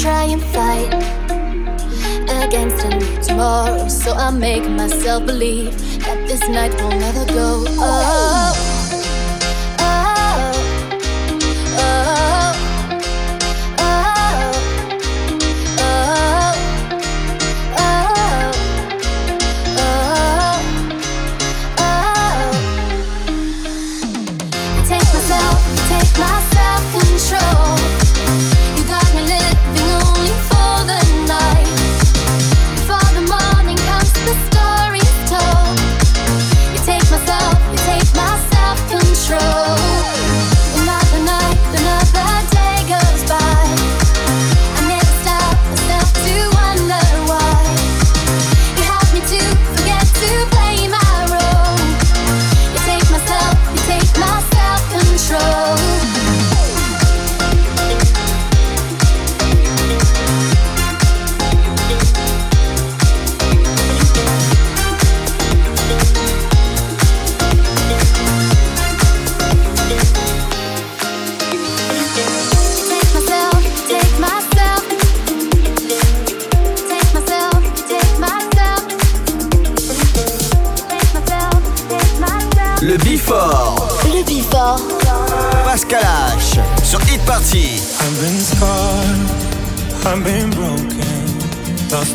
try and fight against a new tomorrow. So I make myself believe that this night will never go. Oh.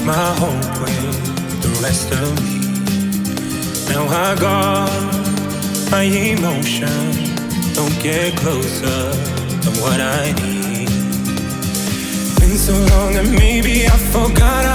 my hope with the rest of me. Now I guard my emotion. Don't get closer than what I need. Been so long that maybe I forgot. I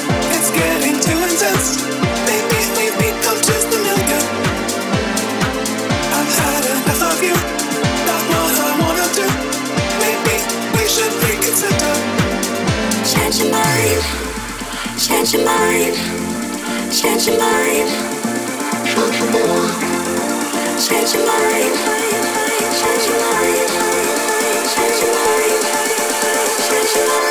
Change your mind. Change your mind. Change your mind. Change your mind. Change your mind. Change your mind. Change your mind.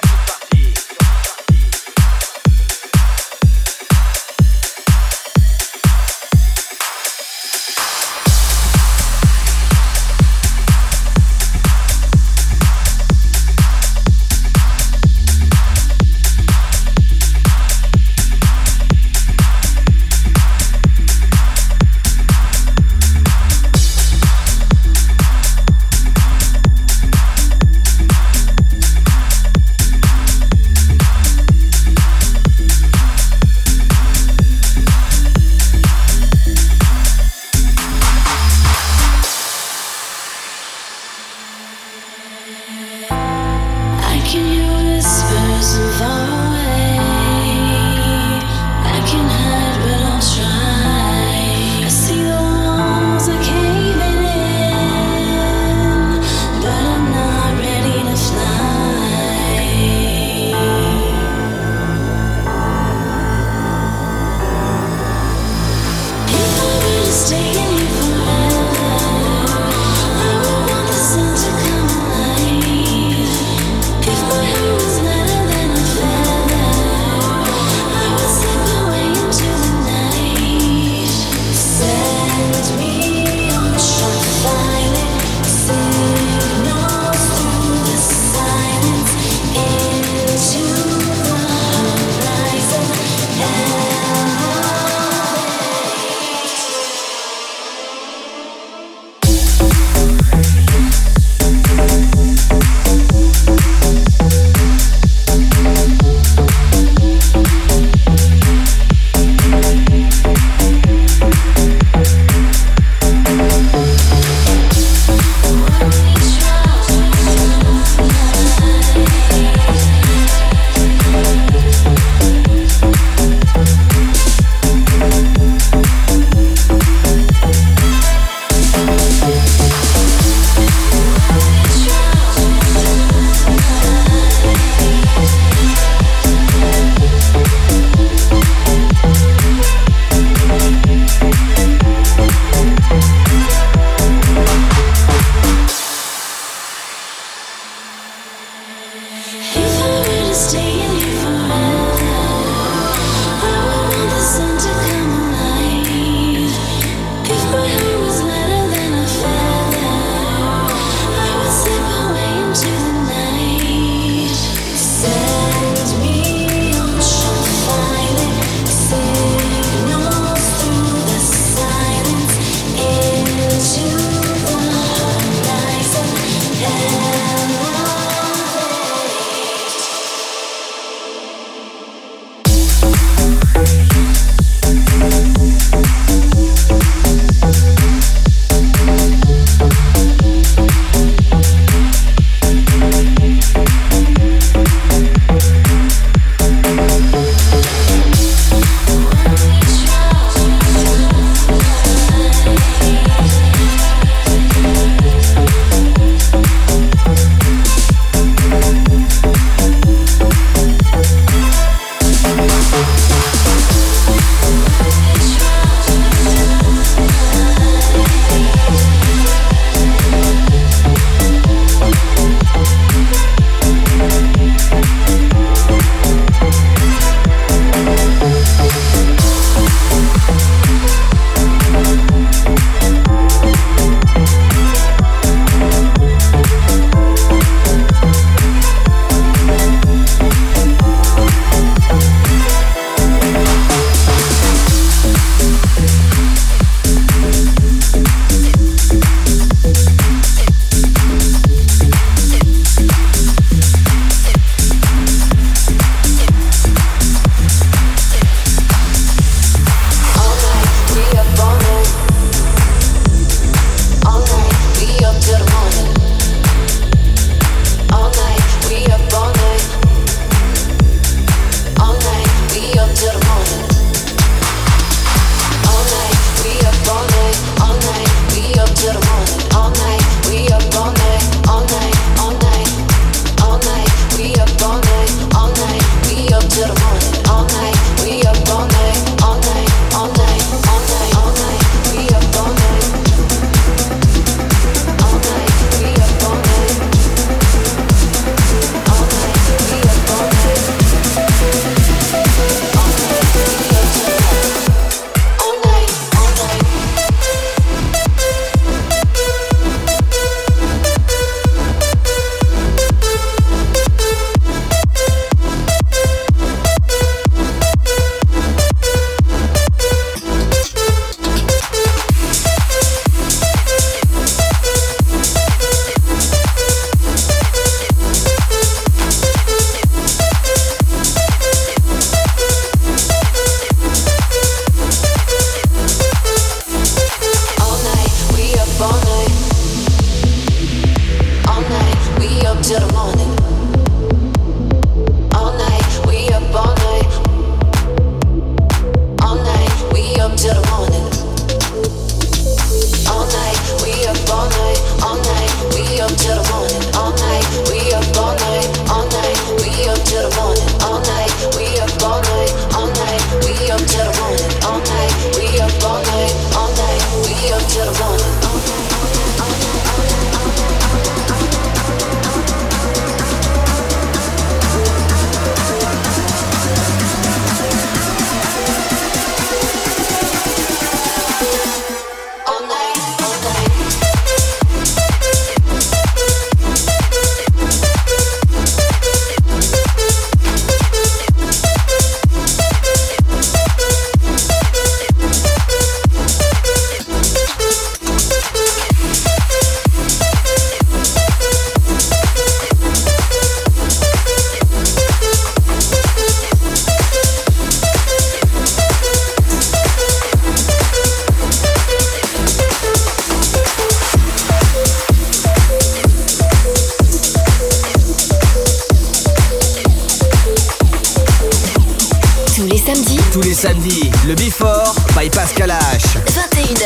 Samedis, le Before by Pascal H. 21h,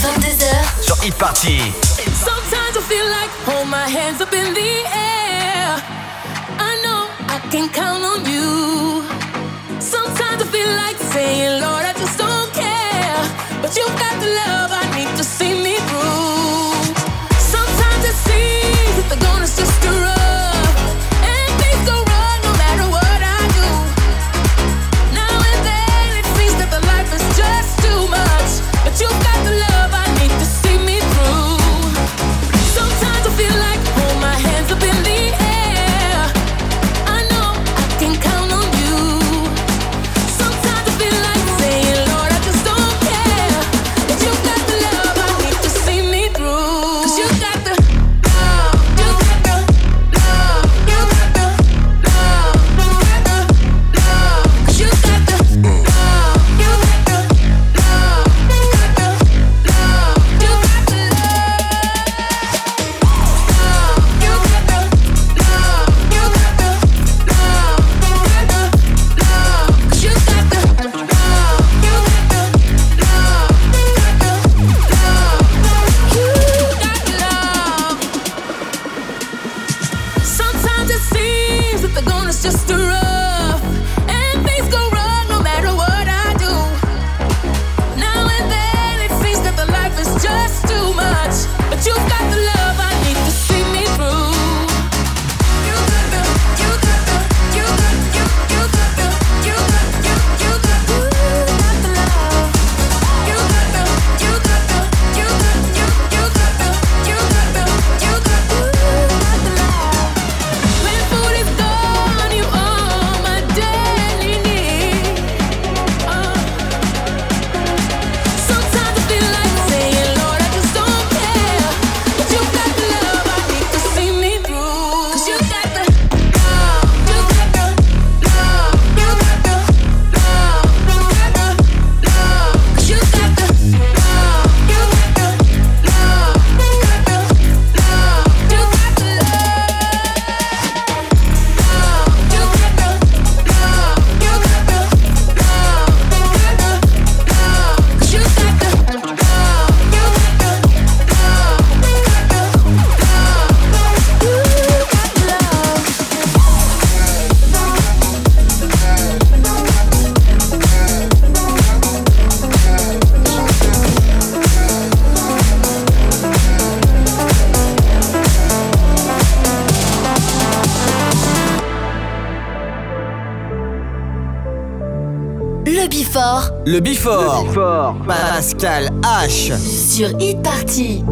22h. Sur Hit Party. Sometimes I feel like hold my hands up in the air. I know I can count on you. Sometimes I feel like saying, Lord, I just don't care. But you've got the love Le Bifort. Pascal H. Sur Hit Party.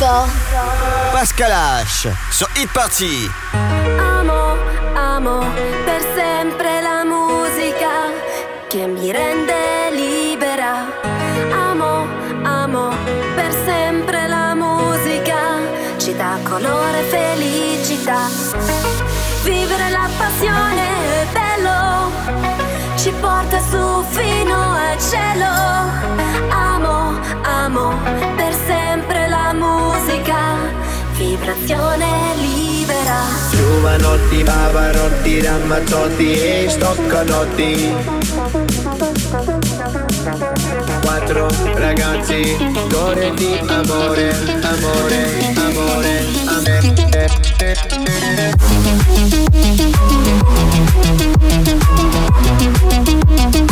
Info. Pascal H su Hit Party. Amo, amo per sempre la musica che mi rende libera. Amo, amo per sempre la musica, ci dà colore e felicità. Vivere la passione è bello, ci porta su fino al cielo. Amo, amo per sempre vibrazione libera. Giovanotti, bavarotti, rammazzotti e stoccanotti Quattro ragazzi, d'ore di amore, amore, amore, amore. Thank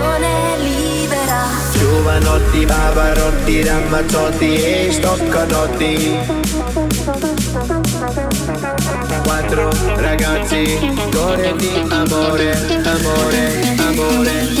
espressione libera. Giovanotti, Pavarotti, Ramazzotti e Stoccanotti Quattro ragazzi, gore di amore, amore, amore, amore.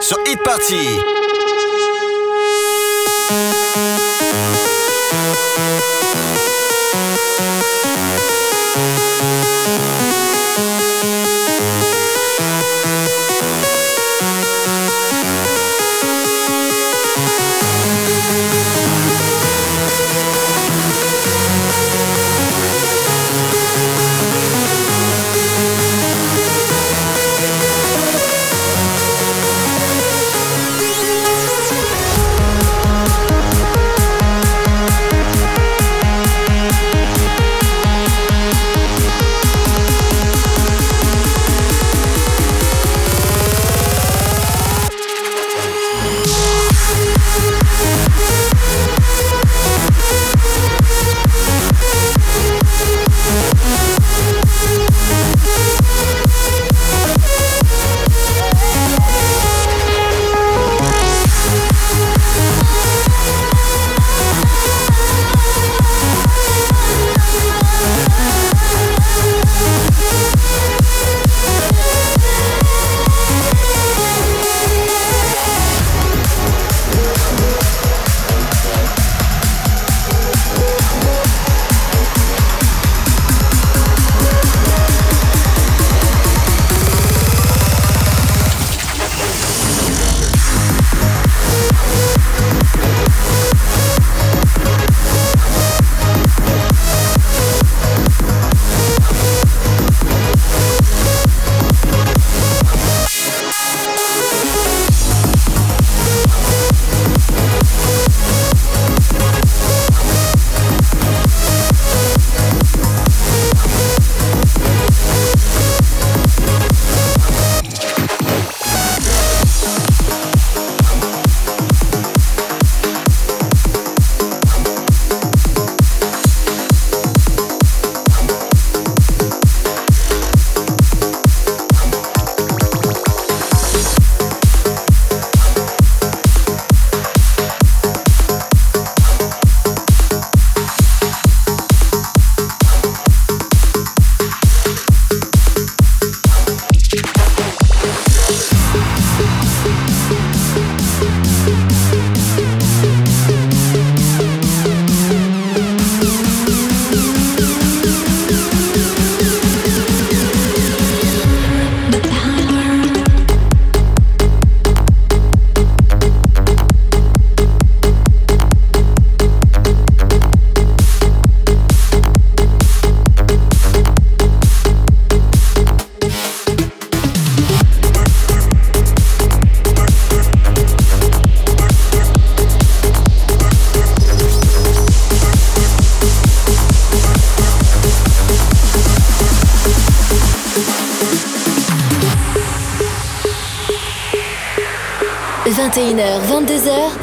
Sur Hit Party.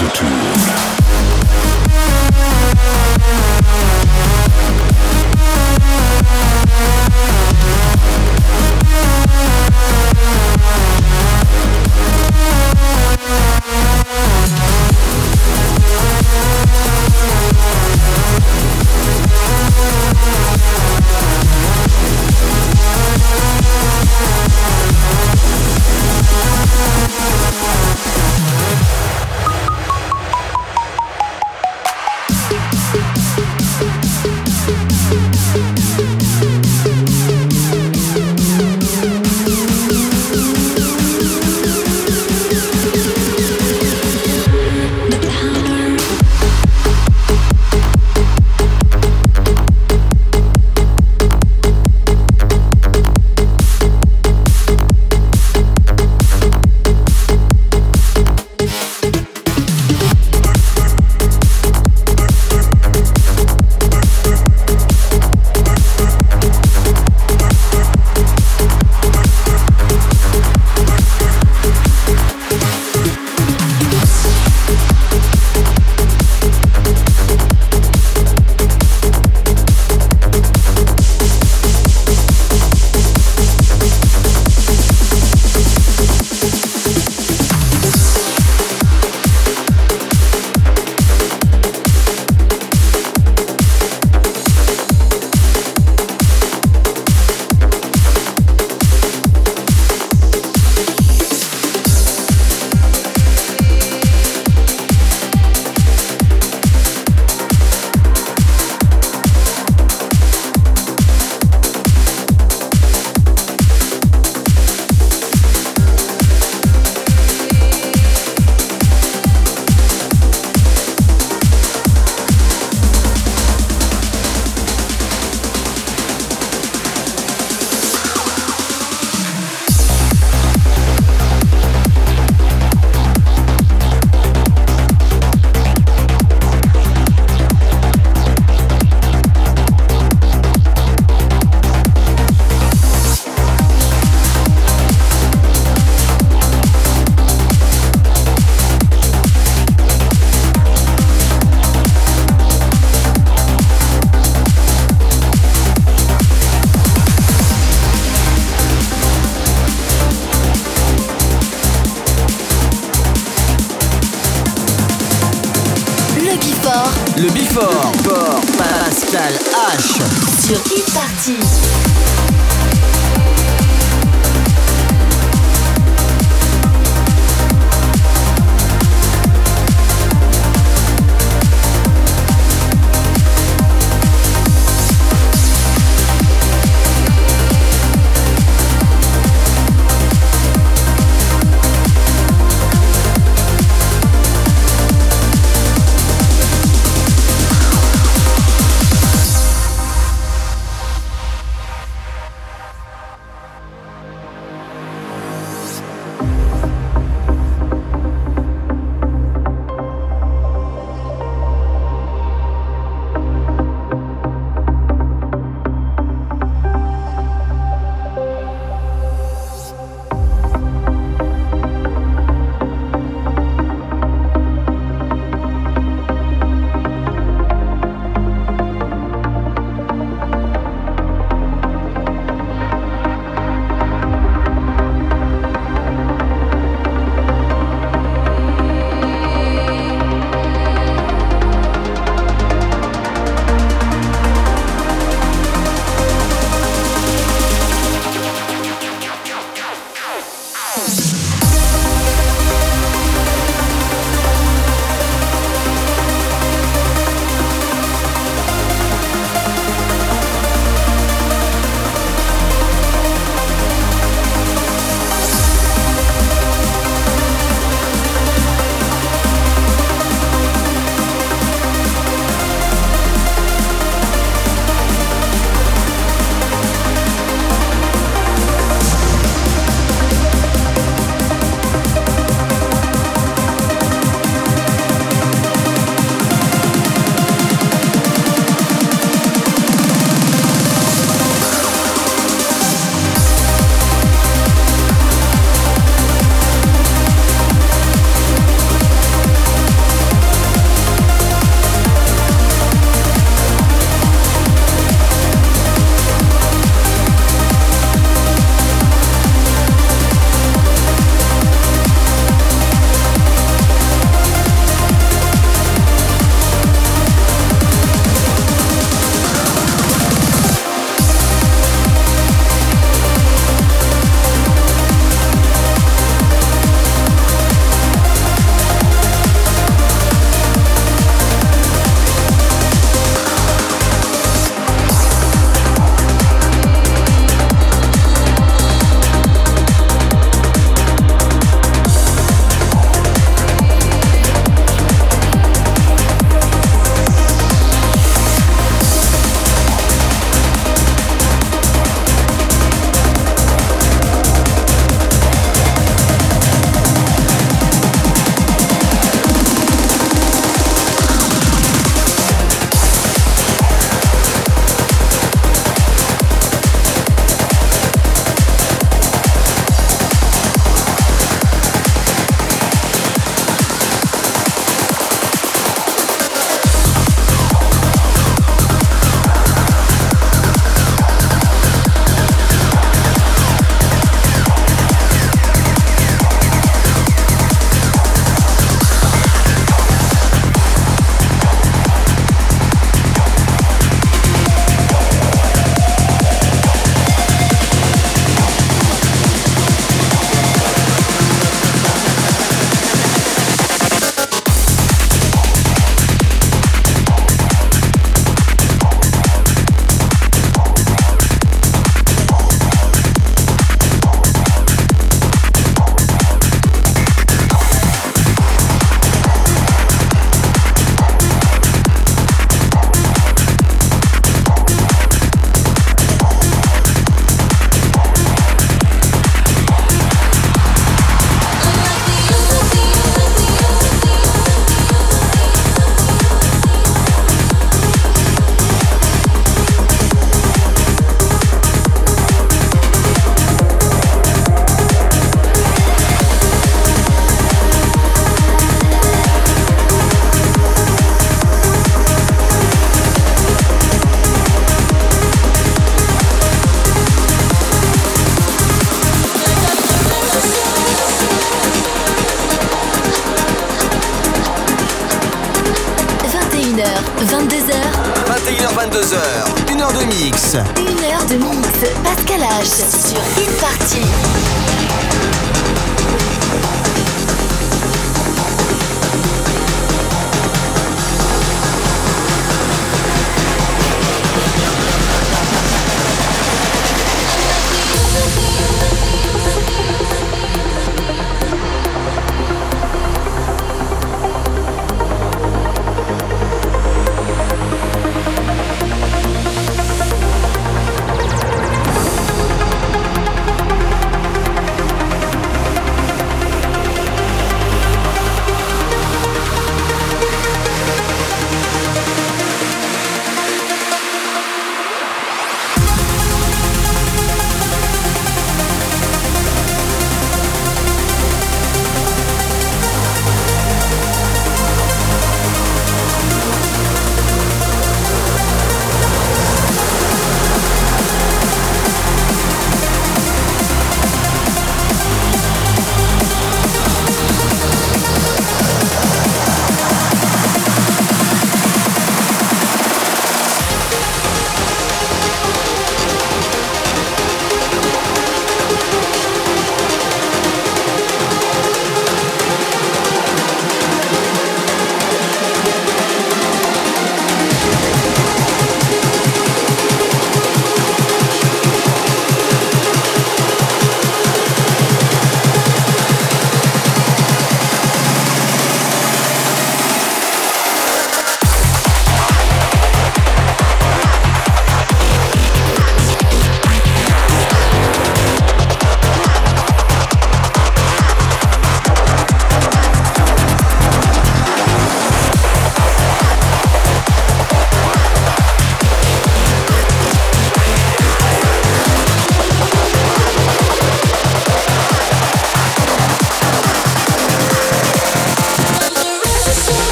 altitude.